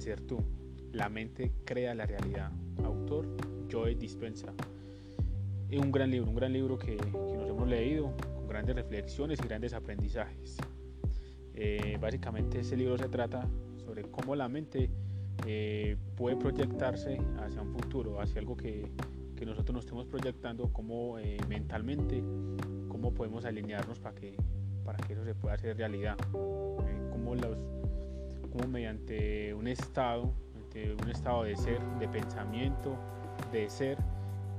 ser tú. La mente crea la realidad. Autor Joe Dispensa. Es un gran libro, un gran libro que, nos hemos leído con grandes reflexiones y grandes aprendizajes. Eh, básicamente ese libro se trata sobre cómo la mente eh, puede proyectarse hacia un futuro, hacia algo que, que nosotros nos estemos proyectando, como eh, mentalmente, cómo podemos alinearnos para que, para que eso se pueda hacer realidad, cómo, los, cómo mediante un estado, un estado de ser, de pensamiento, de ser,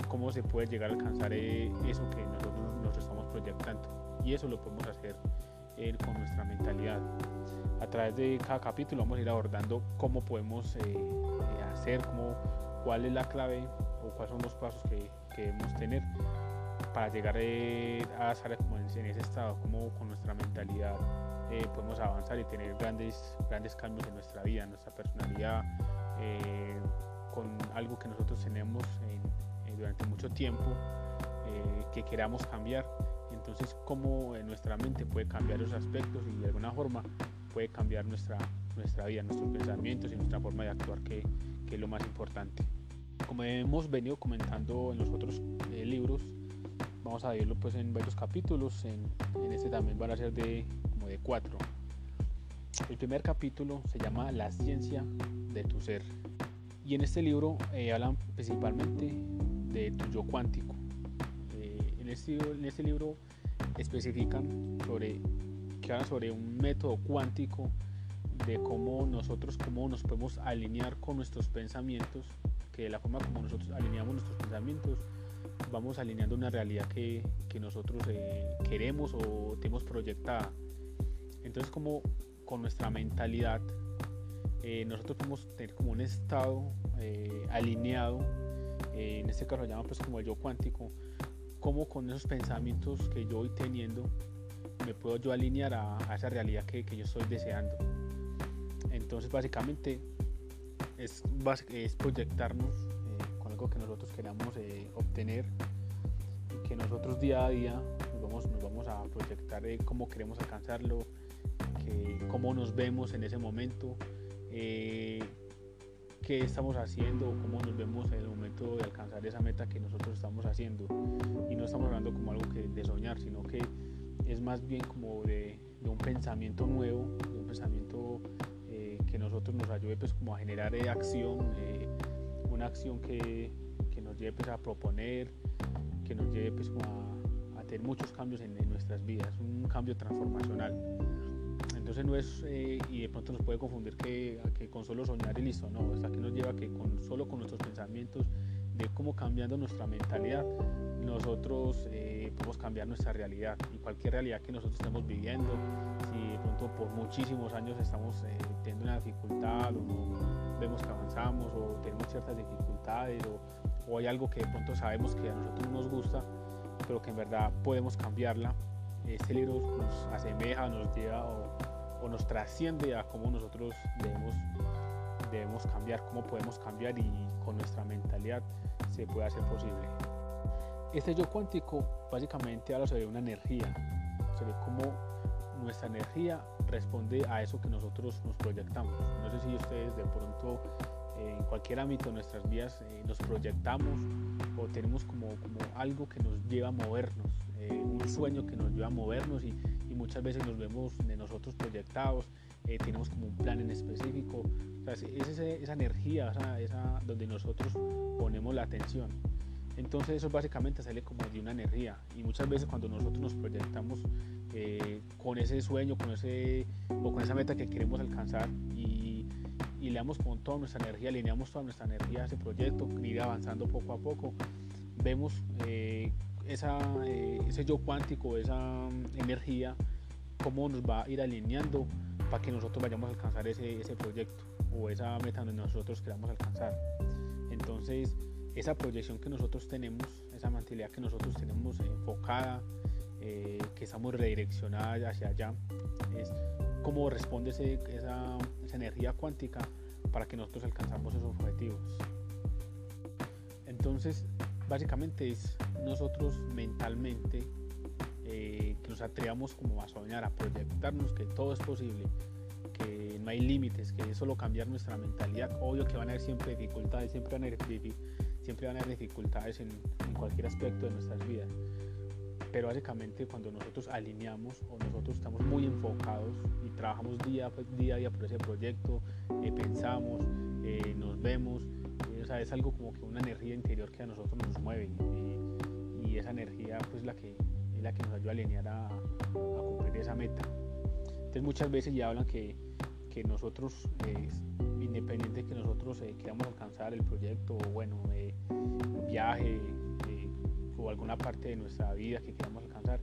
cómo se puede llegar a alcanzar eh, eso que nosotros nos estamos proyectando. Y eso lo podemos hacer eh, con nuestra mentalidad. A través de cada capítulo vamos a ir abordando cómo podemos eh, hacer, cómo, cuál es la clave o cuáles son los pasos que, debemos tener para llegar a estar como en, ese estado, cómo con nuestra mentalidad podemos avanzar y tener grandes, grandes cambios en nuestra vida, en nuestra personalidad, con algo que nosotros tenemos eh, durante mucho tiempo eh, que queramos cambiar. Entonces, cómo eh, nuestra mente puede cambiar esos aspectos y de alguna forma puede cambiar nuestra, nuestra vida, nuestros pensamientos y nuestra forma de actuar, que, que es lo más importante. Como hemos venido comentando en los otros libros, vamos a verlo pues en varios capítulos. En, en este también van a ser de de cuatro. El primer capítulo se llama La ciencia de tu ser. Y en este libro eh, hablan principalmente de tu yo cuántico. Eh, en, este, en este libro especifican sobre, que hablan sobre un método cuántico de cómo nosotros cómo nos podemos alinear con nuestros pensamientos, que de la forma como nosotros alineamos nuestros pensamientos, vamos alineando una realidad que, que nosotros eh, queremos o tenemos proyectada. Entonces como con nuestra mentalidad eh, nosotros podemos tener como un estado eh, alineado, eh, en este caso lo llaman pues como el yo cuántico, como con esos pensamientos que yo voy teniendo me puedo yo alinear a, esa realidad que, que, yo estoy deseando. Entonces básicamente es, es proyectarnos con algo que nosotros queramos obtener y que nosotros día a día nos vamos, nos vamos a proyectar cómo queremos alcanzarlo, cómo nos vemos en ese momento eh, qué estamos haciendo, cómo nos vemos en el momento de alcanzar esa meta que nosotros estamos haciendo. Y no estamos hablando como algo que de soñar, sino que es más bien como de, un pensamiento nuevo, de un pensamiento eh, que nosotros nos ayude pues como a generar eh, acción, una acción que, que, nos lleve pues a proponer, que nos lleve pues a, tener muchos cambios en nuestras vidas, un cambio transformacional. No es, eh, y de pronto nos puede confundir que, que, con solo soñar y listo, no, hasta que nos lleva que con, solo con nuestros pensamientos, de cómo cambiando nuestra mentalidad, nosotros eh, podemos cambiar nuestra realidad y cualquier realidad que nosotros estemos viviendo, si de pronto por muchísimos años estamos eh, teniendo una dificultad o no vemos que avanzamos o tenemos ciertas dificultades o, o hay algo que de pronto sabemos que a nosotros nos gusta, pero que en verdad podemos cambiarla, este libro nos asemeja, nos lleva o, o nos trasciende a cómo nosotros debemos, debemos cambiar, cómo podemos cambiar y con nuestra mentalidad se puede hacer posible. Este yo cuántico básicamente habla sobre una energía, sobre cómo nuestra energía responde a eso que nosotros nos proyectamos. No sé si ustedes de pronto eh, en cualquier ámbito de nuestras vidas eh, nos proyectamos o tenemos como, como algo que nos lleva a movernos, eh, un sueño que nos lleva a movernos y, muchas veces nos vemos de nosotros proyectados, eh, tenemos como un plan en específico, es esa, energía esa, donde nosotros ponemos la atención. Entonces eso básicamente sale como de una energía y muchas veces cuando nosotros nos proyectamos eh, con ese sueño, con ese o con esa meta que queremos alcanzar y, y le damos con toda nuestra energía, alineamos toda nuestra energía a ese proyecto, ir avanzando poco a poco, vemos eh, esa, ese yo cuántico, esa mm, energía cómo nos va a ir alineando para que nosotros vayamos a alcanzar ese, ese proyecto o esa meta donde nosotros queramos alcanzar. Entonces, esa proyección que nosotros tenemos, esa mentalidad que nosotros tenemos enfocada, eh, que estamos redireccionadas hacia allá, es cómo responde esa, esa energía cuántica para que nosotros alcanzamos esos objetivos. Entonces, básicamente es nosotros mentalmente eh, que nos atrevamos como a soñar, a proyectarnos que todo es posible, que no hay límites, que es solo cambiar nuestra mentalidad. Obvio que van a haber siempre dificultades, siempre van a haber, siempre van a haber dificultades en, en cualquier aspecto de nuestras vidas. Pero básicamente cuando nosotros alineamos o nosotros estamos muy enfocados y trabajamos día, día a día por ese proyecto, eh, pensamos, eh, nos vemos, eh, o sea, es algo como que una energía interior que a nosotros nos mueve y, esa energía pues la que, es la que nos ayuda a alinear a, cumplir esa meta. Entonces muchas veces ya hablan que, que nosotros, independiente de que nosotros queramos alcanzar el proyecto o bueno, viaje o alguna parte de nuestra vida que queramos alcanzar,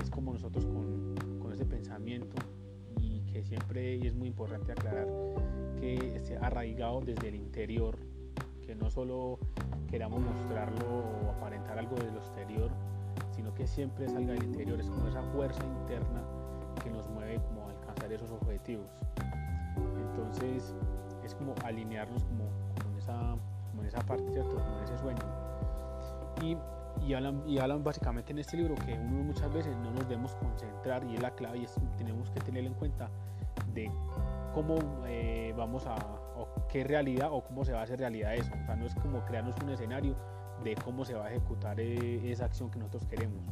es como nosotros con, con ese pensamiento y que siempre es muy importante aclarar que esté arraigado desde el interior, que no solo queramos mostrarlo o aparentar algo de lo exterior, sino que siempre salga del interior, es como esa fuerza interna que nos mueve como a alcanzar esos objetivos. Entonces es como alinearnos como, como, esa, como esa parte, ¿cierto? Como ese sueño. Y, y, hablan, y hablan básicamente en este libro que uno muchas veces no nos debemos concentrar y es la clave y es, tenemos que tener en cuenta de cómo eh, vamos a, o qué realidad o cómo se va a hacer realidad eso. O sea, no es como crearnos un escenario de cómo se va a ejecutar eh, esa acción que nosotros queremos,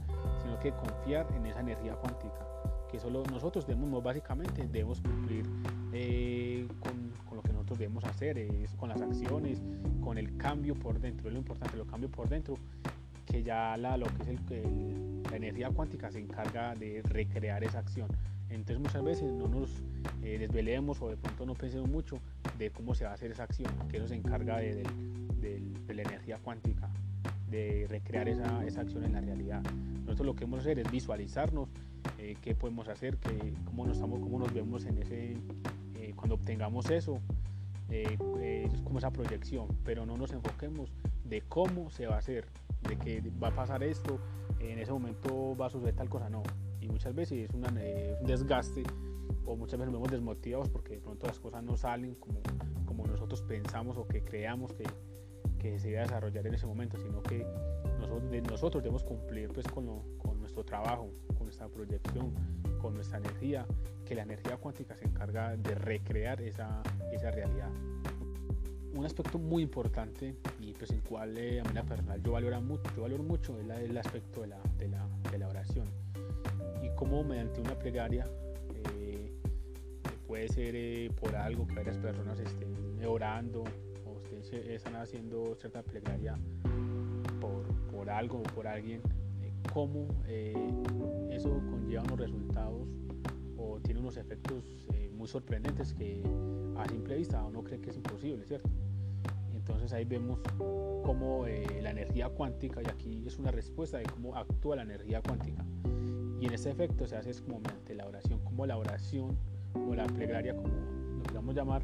sino que confiar en esa energía cuántica que solo nosotros debemos básicamente debemos cumplir eh, con, con, lo que nosotros debemos hacer, es con las acciones, con el cambio por dentro, es lo importante, lo cambio por dentro, que ya la, lo que es el, la energía cuántica se encarga de recrear esa acción. Entonces muchas veces no nos eh, desvelemos o de pronto no pensemos mucho de cómo se va a hacer esa acción, que eso se encarga de, la energía cuántica, de recrear esa, esa acción en la realidad. Nosotros lo que vamos a hacer es visualizarnos eh, qué podemos hacer, que, cómo, nos estamos, cómo nos vemos en ese, eh, cuando obtengamos eso, eh, es como esa proyección, pero no nos enfoquemos de cómo se va a hacer, de que va a pasar esto, en ese momento va a suceder tal cosa, no. Y muchas veces es una, un desgaste o muchas veces nos vemos desmotivados porque de pronto las cosas no salen como, como nosotros pensamos o que creamos que, que se iba a desarrollar en ese momento, sino que nosotros, debemos cumplir pues con, con nuestro trabajo, con nuestra proyección, con nuestra energía, que la energía cuántica se encarga de recrear esa, esa realidad. Un aspecto muy importante y pues en cual eh, a personal yo valoro mucho, yo valoro mucho es la, el aspecto de la, de, la, de la oración y cómo mediante una plegaria eh, puede ser eh, por algo que varias personas estén orando o estén, están haciendo cierta plegaria por, por algo o por alguien cómo eso conlleva unos resultados o tiene unos efectos muy sorprendentes que a simple vista uno cree que es imposible, ¿cierto? Entonces ahí vemos cómo eh, la energía cuántica, y aquí es una respuesta de cómo actúa la energía cuántica. Y en ese efecto se hace como mediante la oración, como la oración o la plegaria, como lo queramos llamar,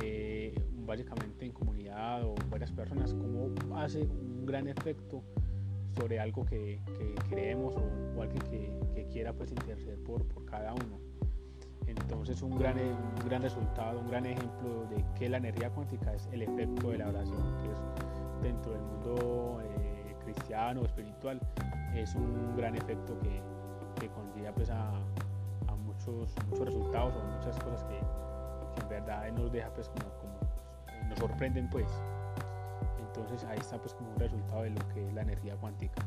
eh, básicamente en comunidad o varias personas, cómo hace un gran efecto sobre algo que, que creemos o, o alguien que, quiera pues interceder por cada uno. Entonces un gran, un gran resultado, un gran ejemplo de que la energía cuántica es el efecto de la oración, que es dentro del mundo eh, cristiano, espiritual, es un gran efecto que, que conlleva pues a, muchos, muchos resultados o muchas cosas que, que en verdad nos deja pues como, como nos sorprenden pues. Entonces ahí está pues como un resultado de lo que es la energía cuántica.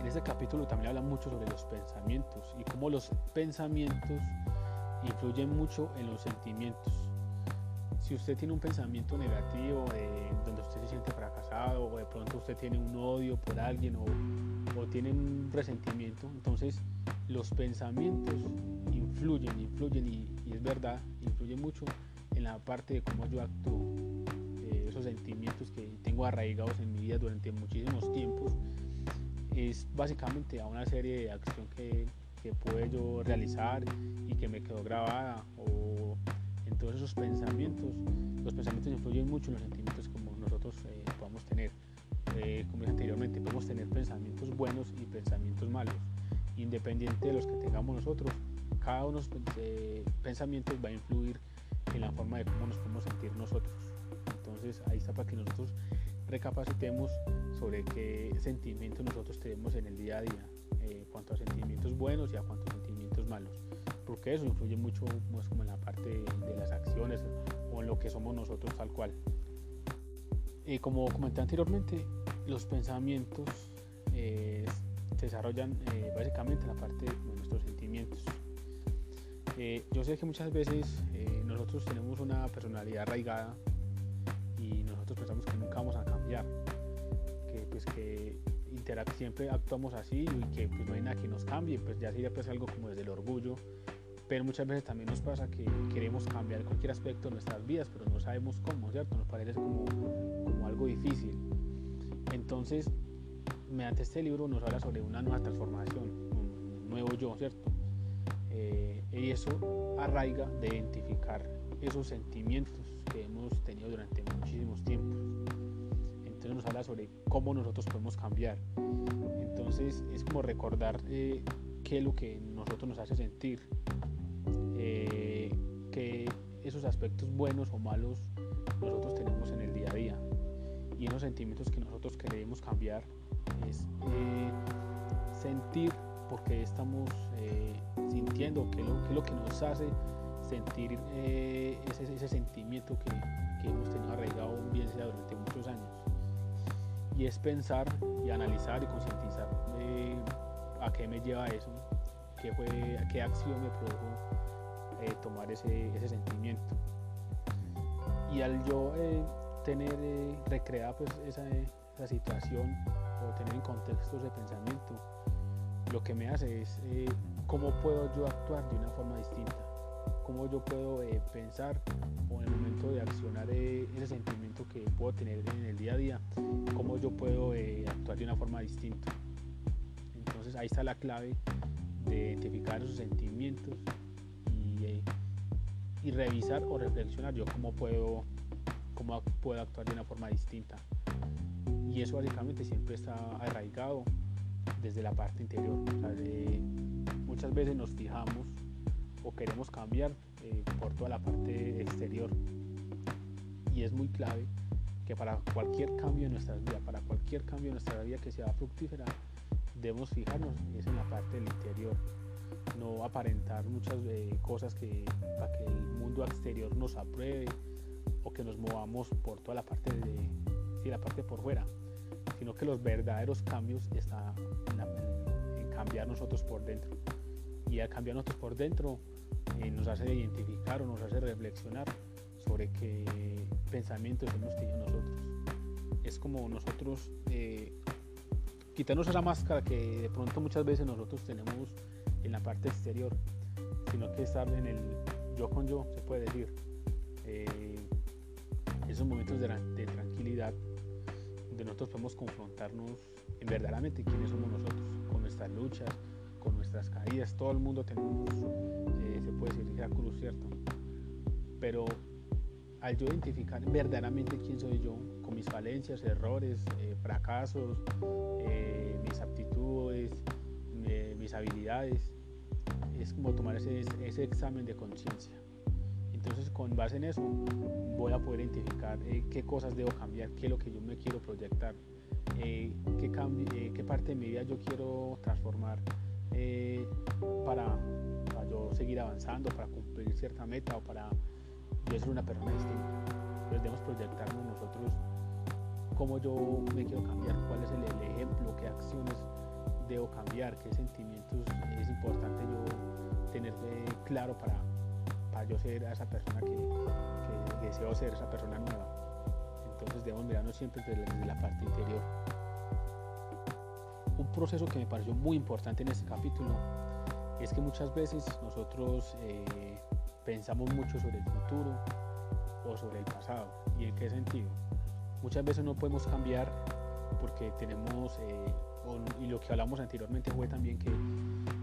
En este capítulo también habla mucho sobre los pensamientos y cómo los pensamientos influyen mucho en los sentimientos. Si usted tiene un pensamiento negativo eh, donde usted se siente fracasado o de pronto usted tiene un odio por alguien o, tiene un resentimiento, entonces los pensamientos influyen, influyen y, es verdad, influyen mucho en la parte de cómo yo actúo esos sentimientos que tengo arraigados en mi vida durante muchísimos tiempos, es básicamente a una serie de acción que, que pude yo realizar y que me quedó grabada o en todos esos pensamientos. Los pensamientos influyen mucho en los sentimientos como nosotros eh, podamos tener. Eh, como anteriormente, podemos tener pensamientos buenos y pensamientos malos. Independiente de los que tengamos nosotros, cada uno de los eh, pensamientos va a influir en la forma de cómo nos podemos sentir nosotros. Entonces ahí está para que nosotros recapacitemos sobre qué sentimientos nosotros tenemos en el día a día, eh, cuanto a sentimientos buenos y a cuantos sentimientos malos. porque eso influye mucho como en la parte de, las acciones o en lo que somos nosotros tal cual. Como comenté anteriormente, los pensamientos eh, se desarrollan eh, básicamente en la parte de nuestros sentimientos. Eh, yo sé que muchas veces nosotros tenemos una personalidad arraigada y nosotros pensamos que nunca vamos a cambiar, que pues que siempre actuamos así y que pues no hay nada que nos cambie, pues ya sería pues algo como desde el orgullo, pero muchas veces también nos pasa que queremos cambiar cualquier aspecto de nuestras vidas, pero no sabemos cómo, ¿cierto? Nos parece como, como algo difícil. Entonces, mediante este libro nos habla sobre una nueva transformación, un nuevo yo, ¿cierto? Eh, y eso arraiga de identificar esos sentimientos que hemos tenido durante muchísimos tiempos nos habla sobre cómo nosotros podemos cambiar. Entonces es como recordar eh, qué es lo que nosotros nos hace sentir, eh, que esos aspectos buenos o malos nosotros tenemos en el día a día y esos sentimientos que nosotros queremos cambiar es eh, sentir porque estamos sintiendo, qué es lo, que nos hace sentir ese, ese, sentimiento que, que hemos tenido arraigado bien sea durante años y es pensar y analizar y concientizar eh, a qué me lleva eso, qué, fue, qué acción me produjo eh, tomar ese, ese, sentimiento. Y al yo eh, tener recreada pues, esa, esa, situación o tener en contexto ese pensamiento, lo que me hace es cómo puedo yo actuar de una forma distinta cómo yo puedo eh, pensar o en el momento de accionar eh, ese sentimiento que puedo tener en el día a día, cómo yo puedo eh, actuar de una forma distinta. Entonces ahí está la clave de identificar esos sentimientos y, y revisar o reflexionar yo cómo puedo, cómo puedo actuar de una forma distinta. Y eso básicamente siempre está arraigado desde la parte interior. muchas veces nos fijamos o queremos cambiar eh, por toda la parte exterior. Y es muy clave que para cualquier cambio en nuestra vida, para cualquier cambio en nuestra vida que sea fructífera, debemos fijarnos es en la parte del interior. No aparentar muchas eh, cosas que, para que el mundo exterior nos apruebe o que nos movamos por toda la parte de la parte por fuera, sino que los verdaderos cambios están en, en cambiar nosotros por dentro y al cambiar nosotros por dentro eh, nos hace identificar o nos hace reflexionar sobre qué pensamientos hemos tenido nosotros. Es como nosotros eh, quitarnos esa máscara que de pronto muchas veces nosotros tenemos en la parte exterior, sino que estar en el yo con yo, se puede decir. Eh, esos momentos de, tranquilidad donde nosotros podemos confrontarnos en verdaderamente quiénes somos nosotros, con nuestras luchas, con nuestras caídas, todo el mundo tenemos, eh, se puede decir, esa cruz, ¿cierto? Pero al yo identificar verdaderamente quién soy yo, con mis falencias, errores, eh, fracasos, eh, mis aptitudes, mis habilidades, es como tomar ese, ese examen de conciencia. Entonces, con base en eso, voy a poder identificar qué cosas debo cambiar, qué es lo que yo me quiero proyectar, qué, qué parte de mi vida yo quiero transformar, para, yo seguir avanzando, para cumplir cierta meta o para yo ser una persona distinta. Entonces debemos proyectarnos nosotros cómo yo me quiero cambiar, cuál es el, ejemplo, qué acciones debo cambiar, qué sentimientos es importante yo tener claro para, para yo ser esa persona que, que, deseo ser, esa persona nueva. Entonces debemos mirarnos siempre desde la parte interior un proceso que me pareció muy importante en este capítulo es que muchas veces nosotros eh, pensamos mucho sobre el futuro o sobre el pasado. ¿Y en qué sentido? Muchas veces no podemos cambiar porque tenemos, eh, y lo que hablamos anteriormente fue también que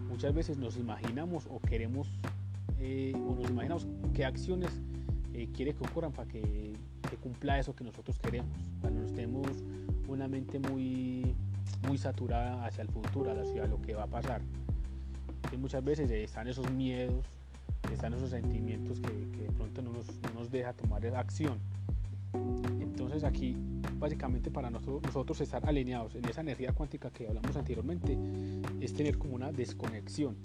muchas veces nos imaginamos o queremos, eh, o nos imaginamos qué acciones quiere que ocurran para que, cumpla eso que nosotros queremos. Cuando nos tenemos una mente muy muy saturada hacia el futuro, hacia lo que va a pasar. Muchas veces están esos miedos, están esos sentimientos que, de pronto no nos, no nos, deja tomar acción. Entonces aquí básicamente para nosotros, nosotros estar alineados en esa energía cuántica que hablamos anteriormente es tener como una desconexión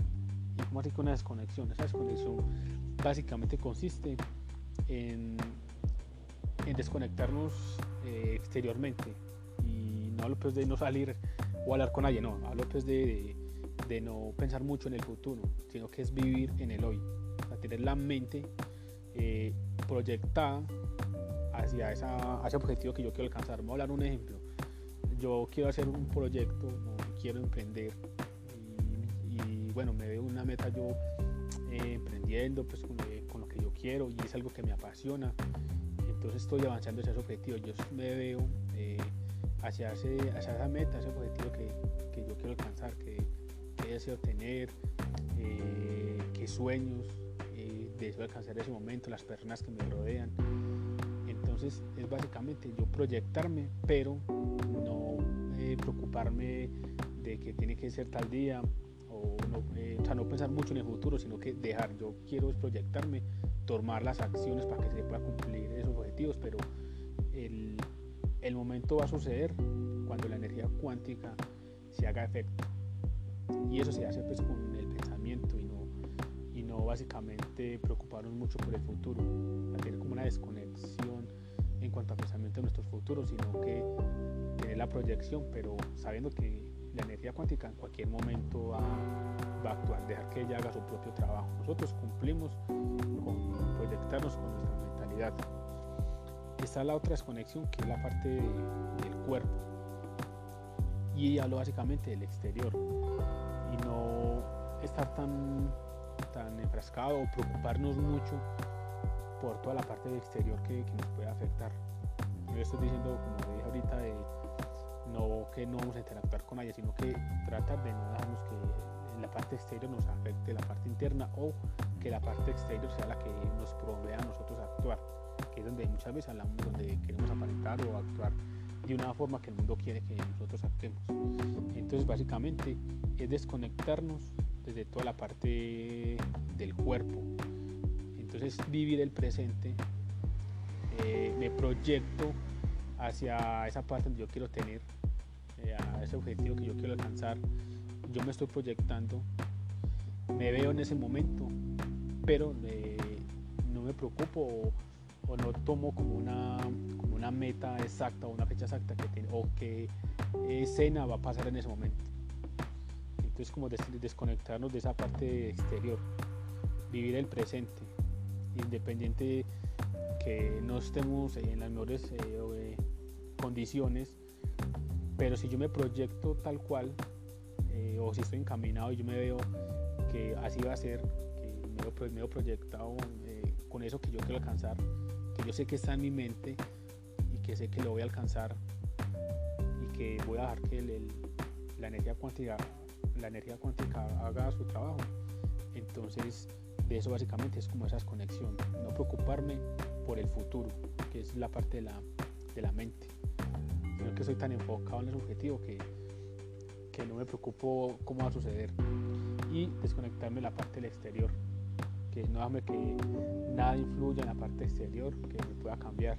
¿Y cómo así que una desconexión? Esa desconexión básicamente consiste en, en desconectarnos eh, exteriormente. Y no hablo pues de no salir o hablar con alguien, no, hablo pues de, de, no pensar mucho en el futuro, sino que es vivir en el hoy. tener la mente eh, proyectada hacia, esa, ese objetivo que yo quiero alcanzar. Voy a hablar un ejemplo. Yo quiero hacer un proyecto, quiero emprender y, bueno, me veo una meta yo eh, emprendiendo pues eh, con, lo que yo quiero y es algo que me apasiona. Entonces estoy avanzando hacia ese objetivo. Yo me veo hacia, ese, hacia esa meta, ese objetivo que, que yo quiero alcanzar, que deseo tener, qué sueños deseo alcanzar ese momento, las personas que me rodean. Entonces es básicamente yo proyectarme, pero no eh, preocuparme de que tiene que ser tal día, o no, eh, no pensar mucho en el futuro, sino que dejar, yo quiero proyectarme, tomar las acciones para que se pueda cumplir esos objetivos, pero el momento va a suceder cuando la energía cuántica se haga efecto. Y eso se hace pues con el pensamiento y no, y no básicamente preocuparnos mucho por el futuro, tener como una desconexión en cuanto a pensamiento de nuestros futuros, sino que tener la proyección, pero sabiendo que la energía cuántica en cualquier momento va, a actuar, dejar que ella haga su propio trabajo. Nosotros cumplimos con proyectarnos con nuestra mentalidad. Está la otra desconexión que es la parte del cuerpo y hablo básicamente del exterior estar tan, tan enfrascado o preocuparnos mucho por toda la parte exterior que, nos puede afectar. Yo estoy diciendo, como dije ahorita, de no que no vamos a interactuar con ella, sino que tratar de no dejarnos que la parte exterior nos afecte la parte interna o que la parte exterior sea la que nos provea a nosotros actuar, que es donde muchas veces hablamos donde queremos aparentar o actuar de una forma que el mundo quiere que nosotros actuemos. Entonces básicamente es desconectarnos desde toda la parte del cuerpo, entonces vivir el presente, eh, me proyecto hacia esa parte donde yo quiero tener, eh, ese objetivo que yo quiero alcanzar, yo me estoy proyectando, me veo en ese momento, pero eh, no me preocupo o, no tomo como una, como una meta exacta o una fecha exacta que o qué escena va a pasar en ese momento. Entonces como desconectarnos de esa parte exterior, vivir el presente independiente que no estemos en las mejores eh, eh, condiciones, pero si yo me proyecto tal cual, eh, o si estoy encaminado y yo me veo que así va a ser, que me veo, proyectado con eso que yo quiero alcanzar, que yo sé que está en mi mente y que sé que lo voy a alcanzar y que voy a dejar que la energía cuántica la energía cuántica haga su trabajo. Entonces de eso básicamente es como esa conexión, no preocuparme por el futuro, que es la parte de la, de la mente, sino que soy tan enfocado en el objetivo que, que no me preocupo cómo va a suceder. Y desconectarme de la parte del exterior, que no déjame que nada influya en la parte exterior, que me pueda cambiar,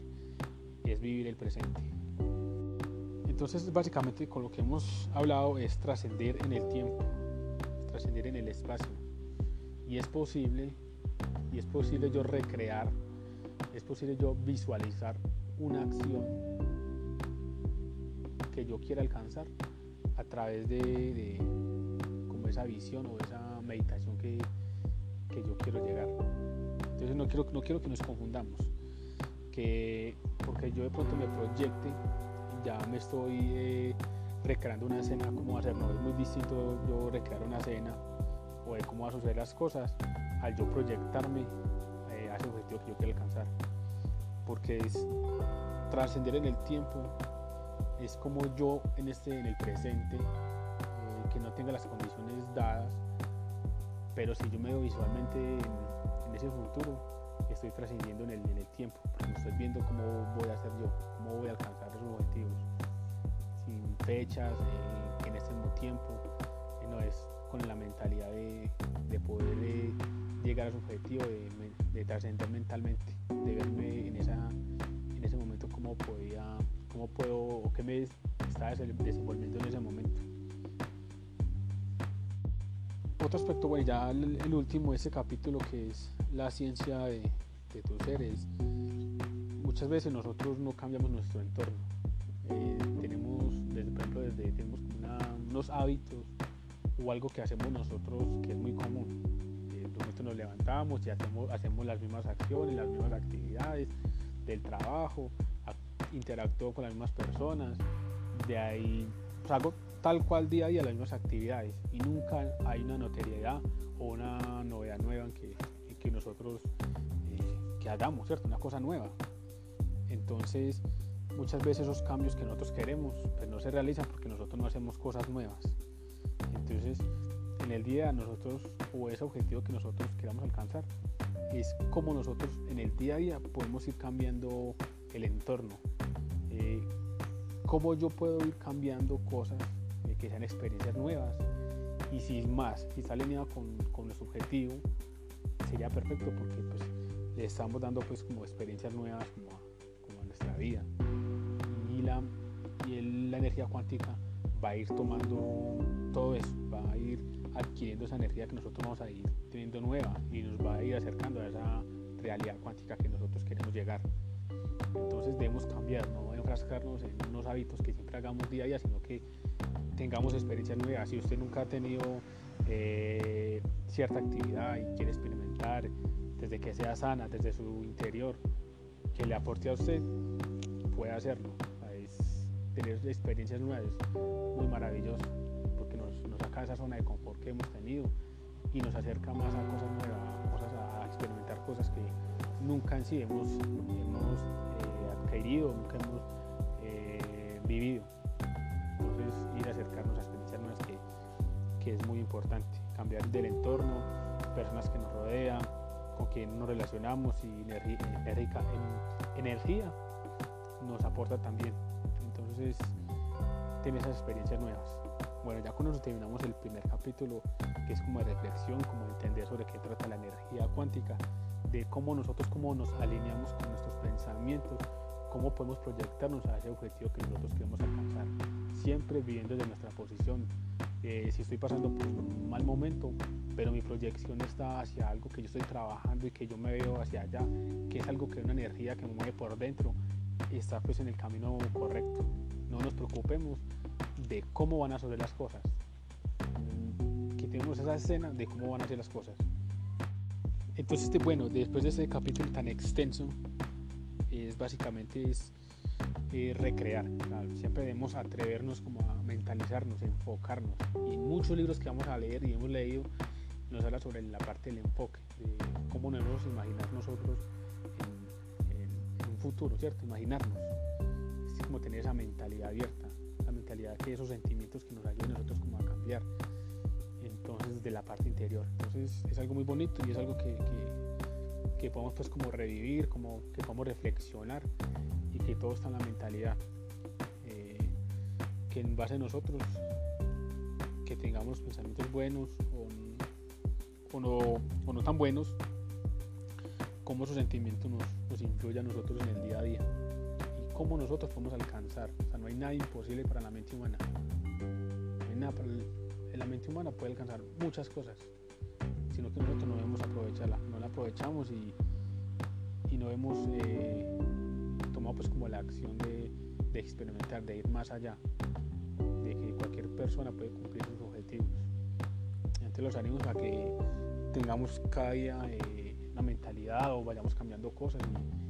es vivir el presente. Entonces básicamente con lo que hemos hablado es trascender en el tiempo, trascender en el espacio y es posible, y es posible yo recrear, es posible yo visualizar una acción que yo quiera alcanzar a través de, como esa visión o esa meditación que, que, yo quiero llegar. Entonces no quiero, no quiero que nos confundamos, que porque yo de pronto me proyecte, ya me estoy eh, recreando una escena, como hacerlo. Es muy distinto yo recrear una escena o de cómo va a suceder las cosas al yo proyectarme eh, a ese objetivo que yo quiero alcanzar. Porque es trascender en el tiempo, es como yo en, este, en el presente, eh, que no tenga las condiciones dadas, pero si yo me veo visualmente en, ese futuro, estoy trascendiendo en el, en el tiempo, porque estoy viendo cómo voy a hacer yo, cómo voy a alcanzar esos objetivos, sin fechas, eh, en ese mismo tiempo, no es con la mentalidad de, poder eh, llegar a su objetivo, de, trascender mentalmente, de verme en, esa, en ese momento cómo podía, cómo puedo o qué me estaba desenvolviendo en ese momento. otro aspecto, bueno, ya el, último, ese capítulo que es la ciencia de, de tus seres, muchas veces nosotros no cambiamos nuestro entorno. Eh, tenemos, desde, por ejemplo, desde, tenemos unos hábitos o algo que hacemos nosotros que es muy común. Eh, nosotros nos levantamos y hacemos, hacemos las mismas acciones, las mismas actividades del trabajo, interactúo con las mismas personas, de ahí pues, hago tal cual día a día las mismas actividades y nunca hay una notoriedad o una novedad nueva en que, que nosotros eh, que hagamos, ¿cierto? Una cosa nueva. Entonces, muchas veces esos cambios que nosotros queremos pues no se realizan porque nosotros no hacemos cosas nuevas. Entonces, en el día nosotros, o ese objetivo que nosotros queramos alcanzar, es como nosotros en el día a día podemos ir cambiando el entorno. Eh, cómo yo puedo ir cambiando cosas eh, que sean experiencias nuevas. Y si más, si está alineado con, con nuestro objetivo, sería perfecto porque pues, le estamos dando pues como experiencias nuevas como a, nuestra vida. Y la, y la energía cuántica va a ir tomando todo eso, va a ir adquiriendo esa energía que nosotros vamos a ir teniendo nueva y nos va a ir acercando a esa realidad cuántica que nosotros queremos llegar. Entonces debemos cambiar, no enfrascarnos en unos hábitos que siempre hagamos día a día, sino que tengamos experiencias nuevas. Si usted nunca ha tenido eh, cierta actividad y quiere experimentar desde que sea sana, desde su interior, que le aporte a usted, puede hacerlo. Es tener experiencias nuevas muy maravilloso porque nos, saca de esa zona de confort que hemos tenido y nos acerca más a cosas nuevas, a, experimentar cosas que nunca en sí hemos, hemos eh, adquirido, nunca hemos eh, vivido. Entonces ir a acercarnos a experiencias nuevas que, que es muy importante, cambiar del entorno, personas que nos rodean, con quien nos relacionamos y energía, energía nos aporta también. Entonces, tener esas experiencias nuevas. Bueno, ya con eso terminamos el primer capítulo, que es como de reflexión, como de entender sobre qué trata la energía cuántica, de cómo nosotros cómo nos alineamos con nuestros pensamientos, cómo podemos proyectarnos a ese objetivo que nosotros queremos alcanzar, siempre viviendo desde nuestra posición. Eh, si estoy pasando por un mal momento, pero mi proyección está hacia algo que yo estoy trabajando y que yo me veo hacia allá, que es algo que es una energía que me mueve por dentro, está pues en el camino correcto. No nos preocupemos de cómo van a ser las cosas. Que tenemos esa escena de cómo van a ser las cosas. Entonces, este, bueno, después de ese capítulo tan extenso, es básicamente es recrear. siempre debemos atrevernos como a mentalizarnos, enfocarnos. Y muchos libros que vamos a leer y hemos leído nos habla sobre la parte del enfoque, de cómo nos debemos imaginar nosotros en, un futuro, ¿cierto? Imaginarnos. Es como tener esa mentalidad abierta, la mentalidad que esos sentimientos que nos ayuden a nosotros como a cambiar. Entonces, de la parte interior. Entonces, es algo muy bonito y es algo que, podemos pues como revivir, como que podemos reflexionar y que todo está en la mentalidad. Eh, que en base a nosotros que tengamos pensamientos buenos o o no, tan buenos, cómo esos sentimientos nos, nos influyen a nosotros en el día a día y cómo nosotros podemos alcanzar. O sea, no hay nada imposible para la mente humana. No hay nada para la mente humana puede alcanzar muchas cosas, sino que nosotros no debemos aprovecharla, no la aprovechamos y, y no hemos eh, tomado pues como la acción de, experimentar, de ir más allá, de que cualquier persona puede cumplir sus objetivos. Entonces los ánimos a que tengamos cada día eh, una mentalidad o vayamos cambiando cosas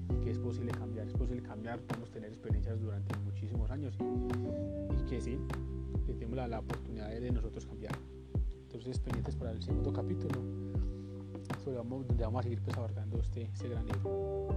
y, que es posible cambiar, es posible cambiar, podemos tener experiencias durante muchísimos años y, que sí, que tenemos la, oportunidad de nosotros cambiar. Entonces pendientes para el segundo capítulo, donde vamos a seguir pues, abordando este, este gran libro.